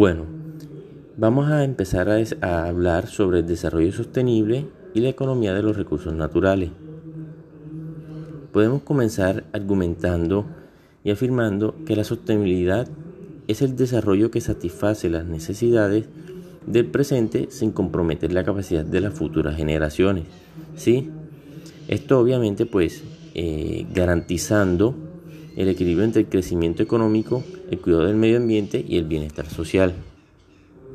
Bueno, vamos a empezar a, hablar sobre el desarrollo sostenible y la economía de los recursos naturales. Podemos comenzar argumentando y afirmando que la sostenibilidad es el desarrollo que satisface las necesidades del presente sin comprometer la capacidad de las futuras generaciones. ¿Sí? Esto obviamente pues eh, garantizando el equilibrio entre el crecimiento económico, el cuidado del medio ambiente y el bienestar social.